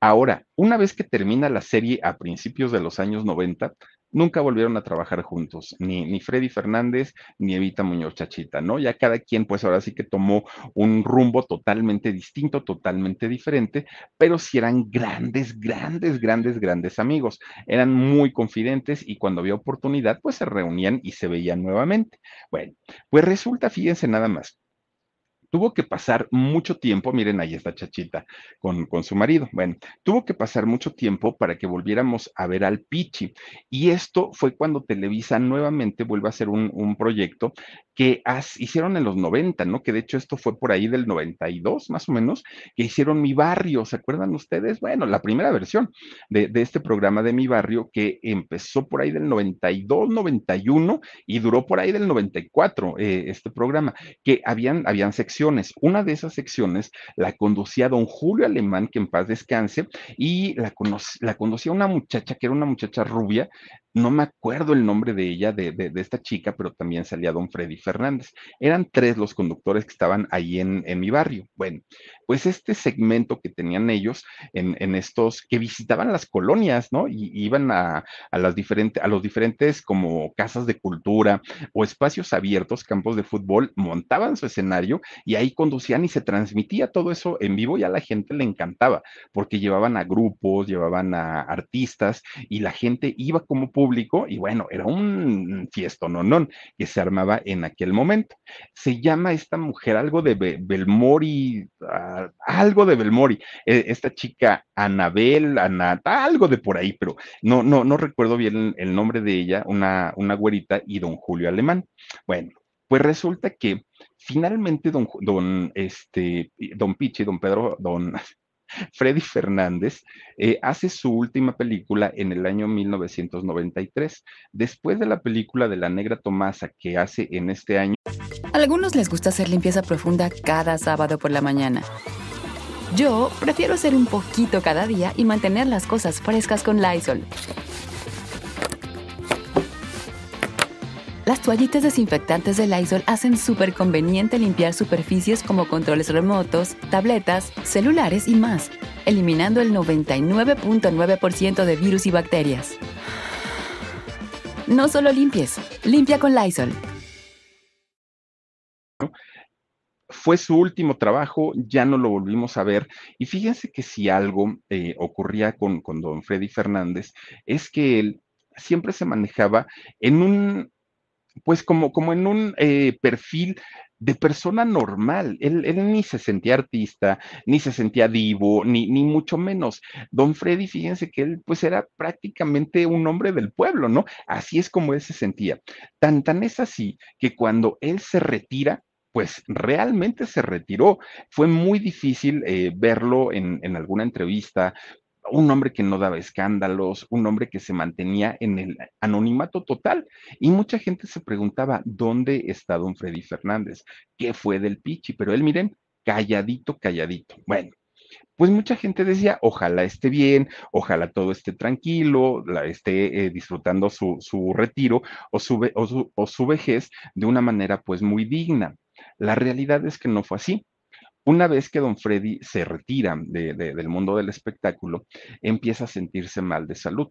Ahora, una vez que termina la serie a principios de los años 90, nunca volvieron a trabajar juntos, ni, ni Freddy Fernández ni Evita Muñoz Chachita, ¿no? Ya cada quien, pues ahora sí que tomó un rumbo totalmente distinto, totalmente diferente, pero sí eran grandes, grandes, grandes, grandes amigos. Eran muy confidentes y cuando había oportunidad, pues se reunían y se veían nuevamente. Bueno, pues resulta, fíjense nada más tuvo que pasar mucho tiempo, miren, ahí está Chachita con, con, su marido, bueno, tuvo que pasar mucho tiempo para que volviéramos a ver al Pichi. Y esto fue cuando Televisa nuevamente vuelve a hacer un, un proyecto que hicieron en los 90, ¿no? Que de hecho esto fue por ahí del 92, más o menos, que hicieron Mi Barrio, ¿se acuerdan ustedes? Bueno, la primera versión de, de este programa de Mi Barrio que empezó por ahí del 92, 91 y duró por ahí del 94, eh, este programa, que habían, habían secciones una de esas secciones la conducía don Julio Alemán, que en paz descanse, y la, la conducía una muchacha que era una muchacha rubia, no me acuerdo el nombre de ella, de, de, esta chica, pero también salía don Freddy Fernández. Eran tres los conductores que estaban ahí en, en mi barrio. Bueno, pues este segmento que tenían ellos en, en estos, que visitaban las colonias, ¿no? Y iban a, a, las diferentes, a los diferentes como casas de cultura o espacios abiertos, campos de fútbol, montaban su escenario y ahí conducían y se transmitía todo eso en vivo y a la gente le encantaba, porque llevaban a grupos, llevaban a artistas y la gente iba como público público y bueno, era un fiesto no, no, que se armaba en aquel momento. Se llama esta mujer algo de Be Belmori, uh, algo de Belmori, eh, esta chica Anabel, Ana, algo de por ahí, pero no, no, no recuerdo bien el, el nombre de ella, una, una güerita y don Julio Alemán. Bueno, pues resulta que finalmente don, don, este, don Pichi, don Pedro, don, Freddy Fernández eh, hace su última película en el año 1993. Después de la película de La Negra Tomasa que hace en este año. A algunos les gusta hacer limpieza profunda cada sábado por la mañana. Yo prefiero hacer un poquito cada día y mantener las cosas frescas con Lysol. Las toallitas desinfectantes de Lysol hacen súper conveniente limpiar superficies como controles remotos, tabletas, celulares y más, eliminando el 99.9% de virus y bacterias. No solo limpies, limpia con Lysol. Fue su último trabajo, ya no lo volvimos a ver. Y fíjense que si algo eh, ocurría con, con don Freddy Fernández, es que él siempre se manejaba en un pues como, como en un eh, perfil de persona normal. Él, ni se sentía artista, ni se sentía divo, ni, ni mucho menos. Don Freddy, fíjense que él pues era prácticamente un hombre del pueblo, ¿no? Así es como él se sentía. Tan, tan es así que cuando él se retira, pues realmente se retiró. Fue muy difícil eh, verlo en, en, alguna entrevista, un hombre que no daba escándalos, un hombre que se mantenía en el anonimato total. Y mucha gente se preguntaba, ¿dónde está don Freddy Fernández? ¿Qué fue del Pichi? Pero él, miren, calladito, calladito. Bueno, pues mucha gente decía, ojalá esté bien, ojalá todo esté tranquilo, la, esté eh, disfrutando su, su, retiro o su, o, su, o su vejez de una manera pues muy digna. La realidad es que no fue así. Una vez que don Freddy se retira del mundo del espectáculo, empieza a sentirse mal de salud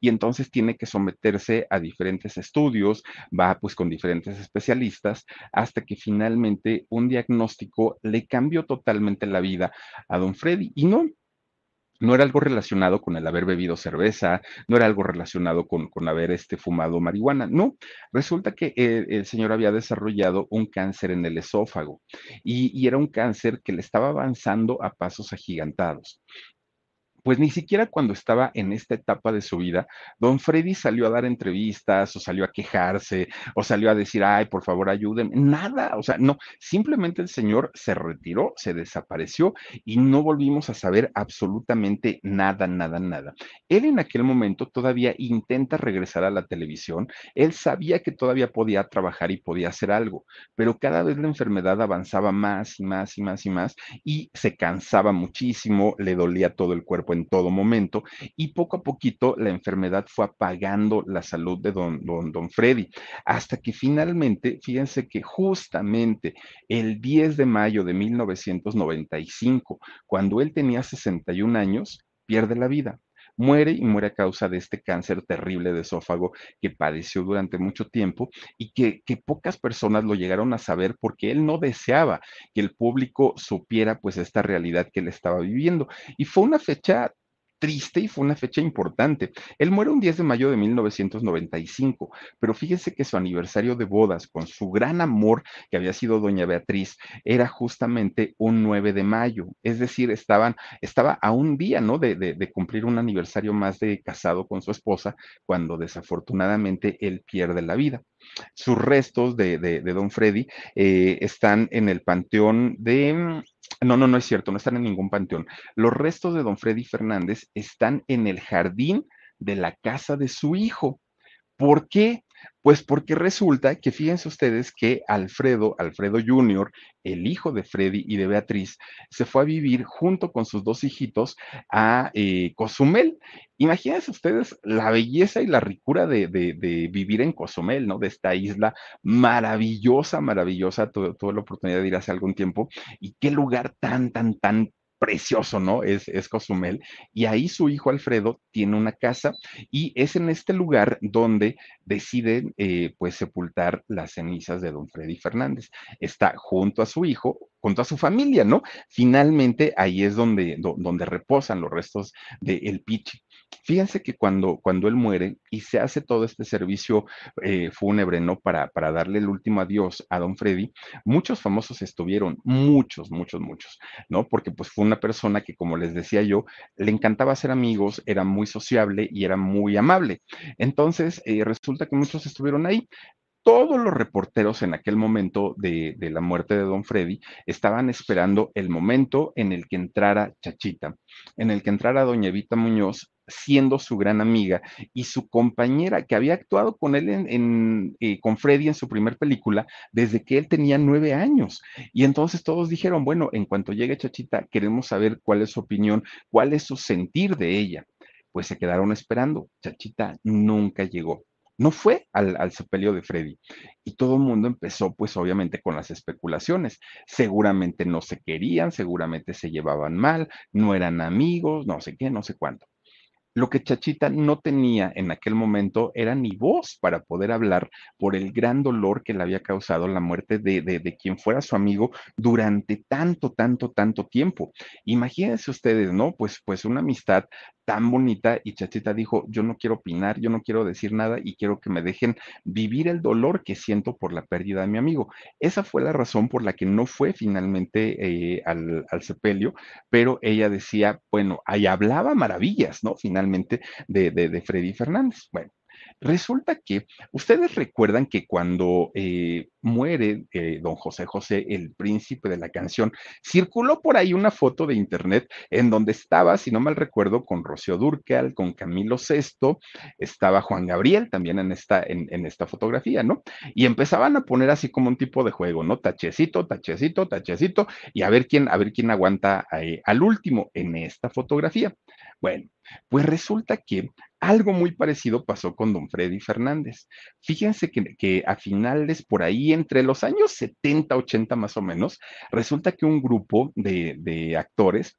y entonces tiene que someterse a diferentes estudios, va pues con diferentes especialistas, hasta que finalmente un diagnóstico le cambió totalmente la vida a don Freddy. Y no, no era algo relacionado con el haber bebido cerveza, no era algo relacionado con, con haber este, fumado marihuana, no. Resulta que el, el, señor había desarrollado un cáncer en el esófago y, y era un cáncer que le estaba avanzando a pasos agigantados pues ni siquiera cuando estaba en esta etapa de su vida, don Freddy salió a dar entrevistas o salió a quejarse o salió a decir, ay, por favor, ayúdenme. Nada, o sea, no, simplemente el señor se retiró, se desapareció y no volvimos a saber absolutamente nada, nada, nada. Él en aquel momento todavía intenta regresar a la televisión, él sabía que todavía podía trabajar y podía hacer algo, pero cada vez la enfermedad avanzaba más y más y más y más y se cansaba muchísimo, le dolía todo el cuerpo en todo momento y poco a poquito la enfermedad fue apagando la salud de don, don, don Freddy, hasta que finalmente, fíjense que justamente el 10 de mayo de 1995, cuando él tenía 61 años, pierde la vida muere y muere a causa de este cáncer terrible de esófago que padeció durante mucho tiempo y que, que, pocas personas lo llegaron a saber porque él no deseaba que el público supiera pues esta realidad que él estaba viviendo. Y fue una fecha triste y fue una fecha importante. Él muere un 10 de mayo de 1995, pero fíjese que su aniversario de bodas con su gran amor, que había sido doña Beatriz, era justamente un 9 de mayo, es decir, estaban, estaba a un día, ¿no? De, de, de cumplir un aniversario más de casado con su esposa, cuando desafortunadamente él pierde la vida. Sus restos de, don Freddy eh, están en el panteón de no, no, no es cierto, no están en ningún panteón. Los restos de don Freddy Fernández están en el jardín de la casa de su hijo. ¿Por qué? Pues porque resulta que fíjense ustedes que Alfredo, Alfredo Jr., el hijo de Freddy y de Beatriz, se fue a vivir junto con sus dos hijitos a eh, Cozumel. Imagínense ustedes la belleza y la ricura de, de, vivir en Cozumel, ¿no? De esta isla maravillosa, maravillosa. Tuve, tuve la oportunidad de ir hace algún tiempo y qué lugar tan, tan, tan precioso, ¿no? Es, es Cozumel. Y ahí su hijo Alfredo tiene una casa y es en este lugar donde deciden, eh, pues, sepultar las cenizas de don Freddy Fernández. Está junto a su hijo, junto a su familia, ¿no? Finalmente ahí es donde, do, donde reposan los restos de El Pichi. Fíjense que cuando, cuando él muere y se hace todo este servicio eh, fúnebre, ¿no? Para, para darle el último adiós a don Freddy, muchos famosos estuvieron, muchos, muchos, muchos, ¿no? Porque pues fue una persona que, como les decía yo, le encantaba ser amigos, era muy sociable y era muy amable. Entonces, eh, resulta que muchos estuvieron ahí todos los reporteros en aquel momento de, de, la muerte de don Freddy estaban esperando el momento en el que entrara Chachita, en el que entrara doña Evita Muñoz siendo su gran amiga y su compañera que había actuado con él en, eh, con Freddy en su primer película desde que él tenía nueve años. Y entonces todos dijeron, bueno, en cuanto llegue Chachita, queremos saber cuál es su opinión, cuál es su sentir de ella. Pues se quedaron esperando. Chachita nunca llegó no fue al, al, sepelio de Freddy. Y todo el mundo empezó, pues obviamente, con las especulaciones. Seguramente no se querían, seguramente se llevaban mal, no eran amigos, no sé qué, no sé cuánto. Lo que Chachita no tenía en aquel momento era ni voz para poder hablar por el gran dolor que le había causado la muerte de, de, quien fuera su amigo durante tanto, tanto, tanto tiempo. Imagínense ustedes, ¿no? Pues, pues una amistad tan bonita y Chachita dijo, yo no quiero opinar, yo no quiero decir nada y quiero que me dejen vivir el dolor que siento por la pérdida de mi amigo. Esa fue la razón por la que no fue finalmente eh, al, al, sepelio, pero ella decía, bueno, ahí hablaba maravillas, ¿no? Finalmente de, de, Freddy Fernández. Bueno, Resulta que ustedes recuerdan que cuando eh, muere eh, don José José, el príncipe de la canción, circuló por ahí una foto de internet en donde estaba, si no mal recuerdo, con Rocío Durcal, con Camilo Sesto, estaba Juan Gabriel también en esta, en, en esta fotografía, ¿no? Y empezaban a poner así como un tipo de juego, ¿no? Tachecito, tachecito, tachecito, y a ver quién, a ver quién aguanta eh, al último en esta fotografía. Bueno, pues resulta que algo muy parecido pasó con don Freddy Fernández. Fíjense que, que, a finales por ahí, entre los años 70, 80 más o menos, resulta que un grupo de, de actores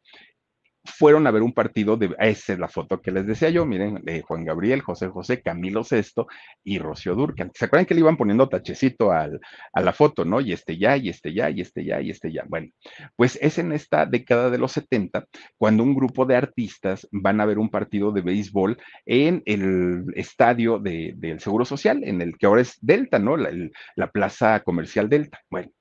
fueron a ver un partido de, esa es la foto que les decía yo, miren, de Juan Gabriel, José José, Camilo Sesto y Rocío Durcal. ¿Se acuerdan que le iban poniendo tachecito al, a la foto, no? Y este ya, y este ya, y este ya, y este ya. Bueno, pues es en esta década de los 70 cuando un grupo de artistas van a ver un partido de béisbol en el estadio de, del Seguro Social, en el que ahora es Delta, ¿no? La, la plaza comercial Delta. Bueno,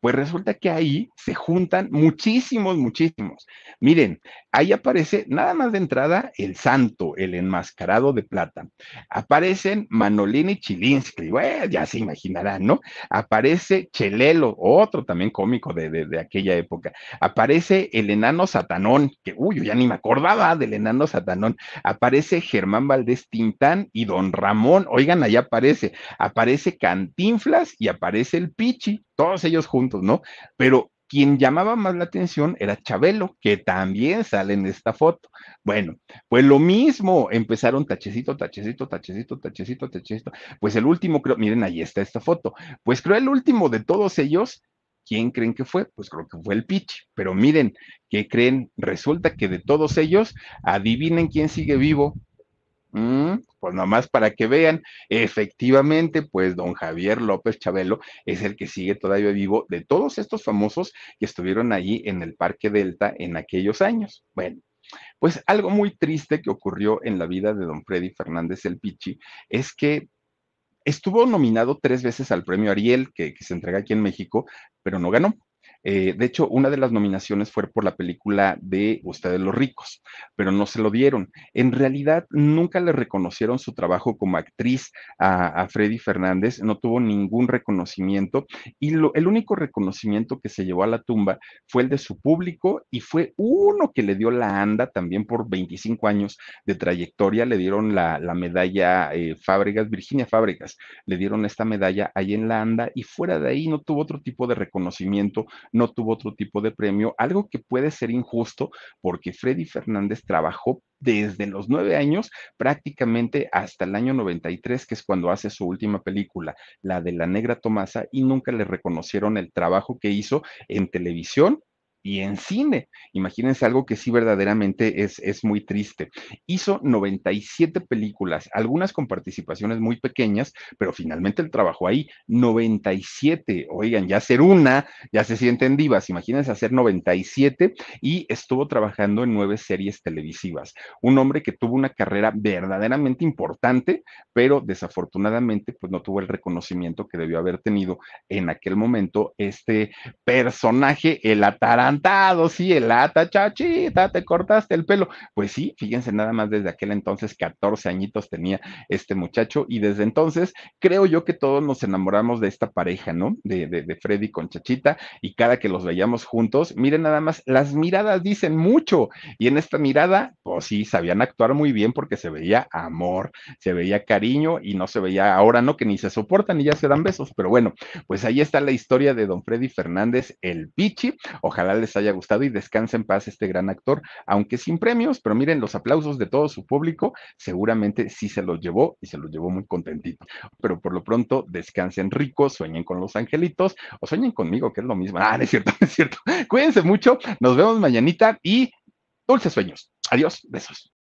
pues resulta que ahí se juntan muchísimos, muchísimos. Miren, ahí aparece nada más de entrada el santo, el enmascarado de plata. Aparecen Manolini Chilinsky, bueno, ya se imaginarán, ¿no? Aparece Chelelo, otro también cómico de, de, de, aquella época. Aparece el enano Satanón, que, uy, yo ya ni me acordaba del enano Satanón. Aparece Germán Valdés Tintán y Don Ramón, oigan, ahí aparece. Aparece Cantinflas y aparece el Pichi, todos ellos juntos, ¿no? Pero quien llamaba más la atención era Chabelo, que también sale en esta foto. Bueno, pues lo mismo, empezaron tachecito, tachecito, tachecito, tachecito, tachecito. Pues el último, creo, miren, ahí está esta foto. Pues creo el último de todos ellos, ¿quién creen que fue? Pues creo que fue el Pitch. Pero miren, ¿qué creen? Resulta que de todos ellos, adivinen quién sigue vivo. Mm, pues nomás para que vean, efectivamente, pues don Javier López Chabelo es el que sigue todavía vivo de todos estos famosos que estuvieron allí en el Parque Delta en aquellos años. Bueno, pues algo muy triste que ocurrió en la vida de don Freddy Fernández el Pichi es que estuvo nominado tres veces al premio Ariel, que, que se entrega aquí en México, pero no ganó. Eh, de hecho, una de las nominaciones fue por la película de Ustedes los ricos, pero no se lo dieron. En realidad, nunca le reconocieron su trabajo como actriz a, Freddy Fernández, no tuvo ningún reconocimiento y el único reconocimiento que se llevó a la tumba fue el de su público y fue uno que le dio la anda también por 25 años de trayectoria, le dieron la, la medalla eh, Fábregas, Virginia Fábregas, le dieron esta medalla ahí en la anda y fuera de ahí no tuvo otro tipo de reconocimiento no tuvo otro tipo de premio, algo que puede ser injusto porque Freddy Fernández trabajó desde los nueve años prácticamente hasta el año 93, que es cuando hace su última película, la de la negra Tomasa, y nunca le reconocieron el trabajo que hizo en televisión y en cine. Imagínense algo que sí verdaderamente es, es muy triste. Hizo 97 películas, algunas con participaciones muy pequeñas, pero finalmente el trabajo ahí, 97. Oigan, ya hacer una, ya se sienten divas. Imagínense hacer 97 y estuvo trabajando en nueve series televisivas. Un hombre que tuvo una carrera verdaderamente importante, pero desafortunadamente pues no tuvo el reconocimiento que debió haber tenido en aquel momento este personaje, el atarán encantado, sí, el ata, chachita, te cortaste el pelo. Pues sí, fíjense nada más desde aquel entonces, 14 añitos tenía este muchacho y desde entonces creo yo que todos nos enamoramos de esta pareja, ¿no? De, de, de Freddy con Chachita y cada que los veíamos juntos, miren nada más, las miradas dicen mucho y en esta mirada, pues sí, sabían actuar muy bien porque se veía amor, se veía cariño y no se veía ahora, ¿no? Que ni se soportan y ya se dan besos, pero bueno, pues ahí está la historia de don Freddy Fernández, el Pichi, ojalá les haya gustado y descanse en paz este gran actor, aunque sin premios, pero miren los aplausos de todo su público, seguramente sí se los llevó y se los llevó muy contentito. Pero por lo pronto, descansen ricos, sueñen con los angelitos o sueñen conmigo, que es lo mismo. Ah, no es cierto, es cierto. Cuídense mucho, nos vemos mañanita y dulces sueños. Adiós, besos.